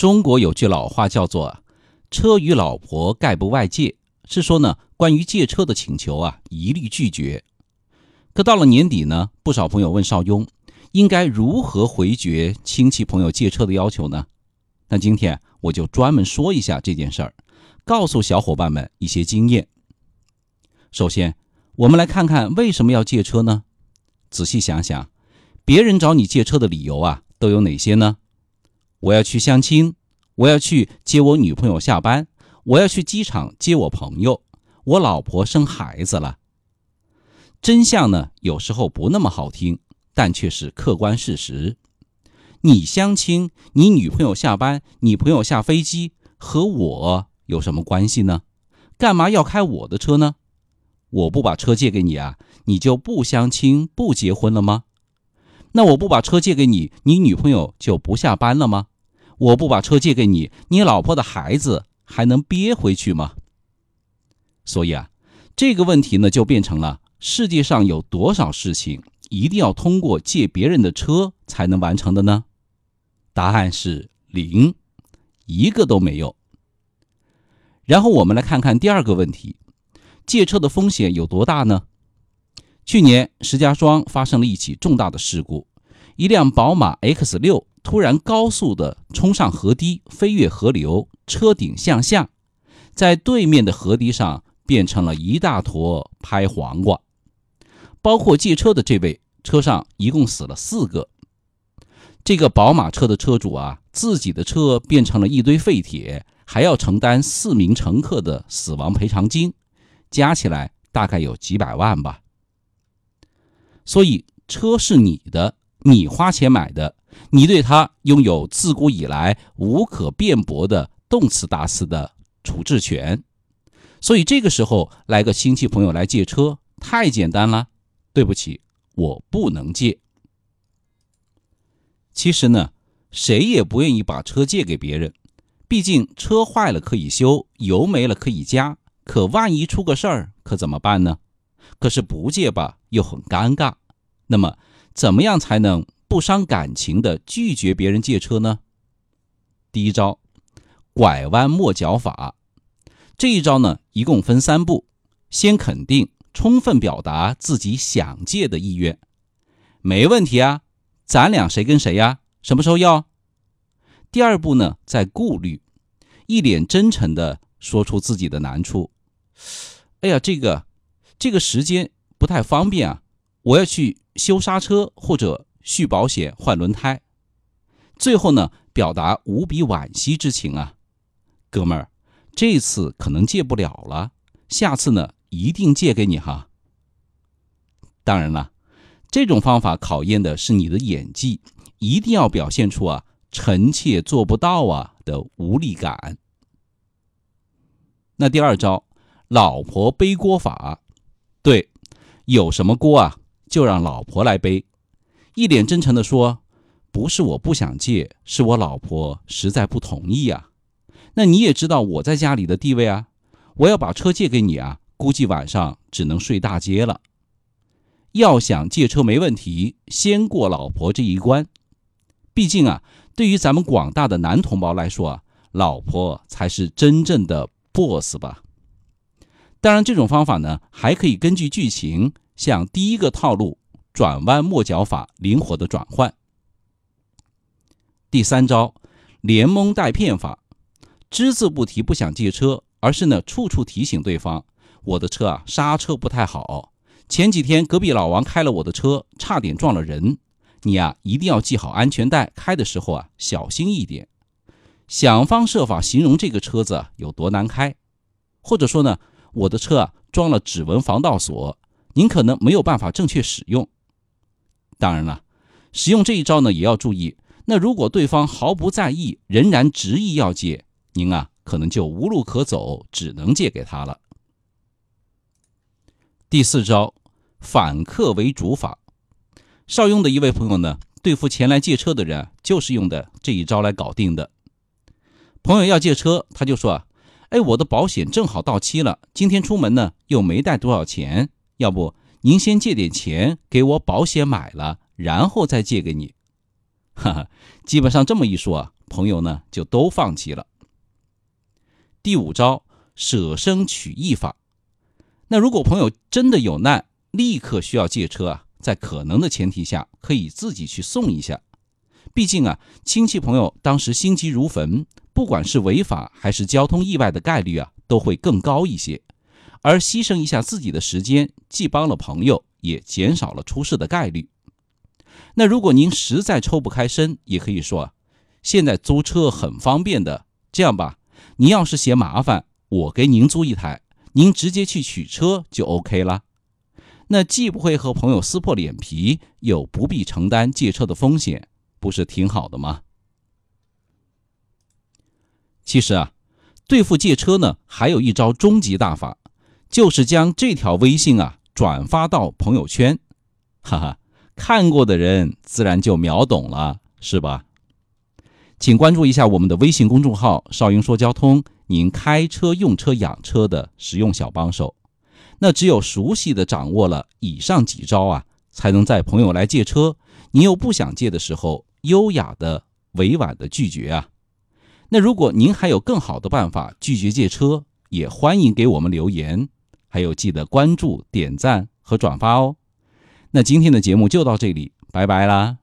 中国有句老话叫做“车与老婆概不外借”，是说呢，关于借车的请求啊，一律拒绝。可到了年底呢，不少朋友问邵雍，应该如何回绝亲戚朋友借车的要求呢？那今天我就专门说一下这件事儿，告诉小伙伴们一些经验。首先，我们来看看为什么要借车呢？仔细想想，别人找你借车的理由啊，都有哪些呢？我要去相亲，我要去接我女朋友下班，我要去机场接我朋友，我老婆生孩子了。真相呢，有时候不那么好听，但却是客观事实。你相亲，你女朋友下班，你朋友下飞机，和我有什么关系呢？干嘛要开我的车呢？我不把车借给你啊，你就不相亲不结婚了吗？那我不把车借给你，你女朋友就不下班了吗？我不把车借给你，你老婆的孩子还能憋回去吗？所以啊，这个问题呢，就变成了世界上有多少事情一定要通过借别人的车才能完成的呢？答案是零，一个都没有。然后我们来看看第二个问题：借车的风险有多大呢？去年石家庄发生了一起重大的事故，一辆宝马 X 六。突然高速的冲上河堤，飞越河流，车顶向下，在对面的河堤上变成了一大坨拍黄瓜。包括借车的这位，车上一共死了四个。这个宝马车的车主啊，自己的车变成了一堆废铁，还要承担四名乘客的死亡赔偿金，加起来大概有几百万吧。所以车是你的，你花钱买的。你对他拥有自古以来无可辩驳的动词大词的处置权，所以这个时候来个亲戚朋友来借车，太简单了。对不起，我不能借。其实呢，谁也不愿意把车借给别人，毕竟车坏了可以修，油没了可以加，可万一出个事儿，可怎么办呢？可是不借吧，又很尴尬。那么，怎么样才能？不伤感情的拒绝别人借车呢？第一招，拐弯抹角法。这一招呢，一共分三步：先肯定，充分表达自己想借的意愿，没问题啊，咱俩谁跟谁呀？什么时候要？第二步呢，再顾虑，一脸真诚的说出自己的难处。哎呀，这个，这个时间不太方便啊，我要去修刹车或者。续保险、换轮胎，最后呢，表达无比惋惜之情啊，哥们儿，这次可能借不了了，下次呢，一定借给你哈。当然了，这种方法考验的是你的演技，一定要表现出啊“臣妾做不到啊”的无力感。那第二招，老婆背锅法，对，有什么锅啊，就让老婆来背。一脸真诚地说：“不是我不想借，是我老婆实在不同意啊。那你也知道我在家里的地位啊，我要把车借给你啊，估计晚上只能睡大街了。要想借车没问题，先过老婆这一关。毕竟啊，对于咱们广大的男同胞来说啊，老婆才是真正的 boss 吧。当然，这种方法呢，还可以根据剧情，像第一个套路。”转弯抹角法，灵活的转换。第三招，连蒙带骗法，只字不提不想借车，而是呢处处提醒对方：我的车啊刹车不太好，前几天隔壁老王开了我的车，差点撞了人。你呀一定要系好安全带，开的时候啊小心一点。想方设法形容这个车子有多难开，或者说呢我的车啊装了指纹防盗锁，您可能没有办法正确使用。当然了，使用这一招呢也要注意。那如果对方毫不在意，仍然执意要借，您啊可能就无路可走，只能借给他了。第四招，反客为主法。邵雍的一位朋友呢，对付前来借车的人，就是用的这一招来搞定的。朋友要借车，他就说：“哎，我的保险正好到期了，今天出门呢又没带多少钱，要不？”您先借点钱给我保险买了，然后再借给你。哈哈，基本上这么一说啊，朋友呢就都放弃了。第五招，舍生取义法。那如果朋友真的有难，立刻需要借车啊，在可能的前提下，可以自己去送一下。毕竟啊，亲戚朋友当时心急如焚，不管是违法还是交通意外的概率啊，都会更高一些。而牺牲一下自己的时间，既帮了朋友，也减少了出事的概率。那如果您实在抽不开身，也可以说，现在租车很方便的。这样吧，您要是嫌麻烦，我给您租一台，您直接去取车就 OK 了。那既不会和朋友撕破脸皮，又不必承担借车的风险，不是挺好的吗？其实啊，对付借车呢，还有一招终极大法，就是将这条微信啊转发到朋友圈，哈哈。看过的人自然就秒懂了，是吧？请关注一下我们的微信公众号“少英说交通”，您开车、用车、养车的实用小帮手。那只有熟悉的掌握了以上几招啊，才能在朋友来借车，您又不想借的时候，优雅的、委婉的拒绝啊。那如果您还有更好的办法拒绝借车，也欢迎给我们留言，还有记得关注、点赞和转发哦。那今天的节目就到这里，拜拜啦。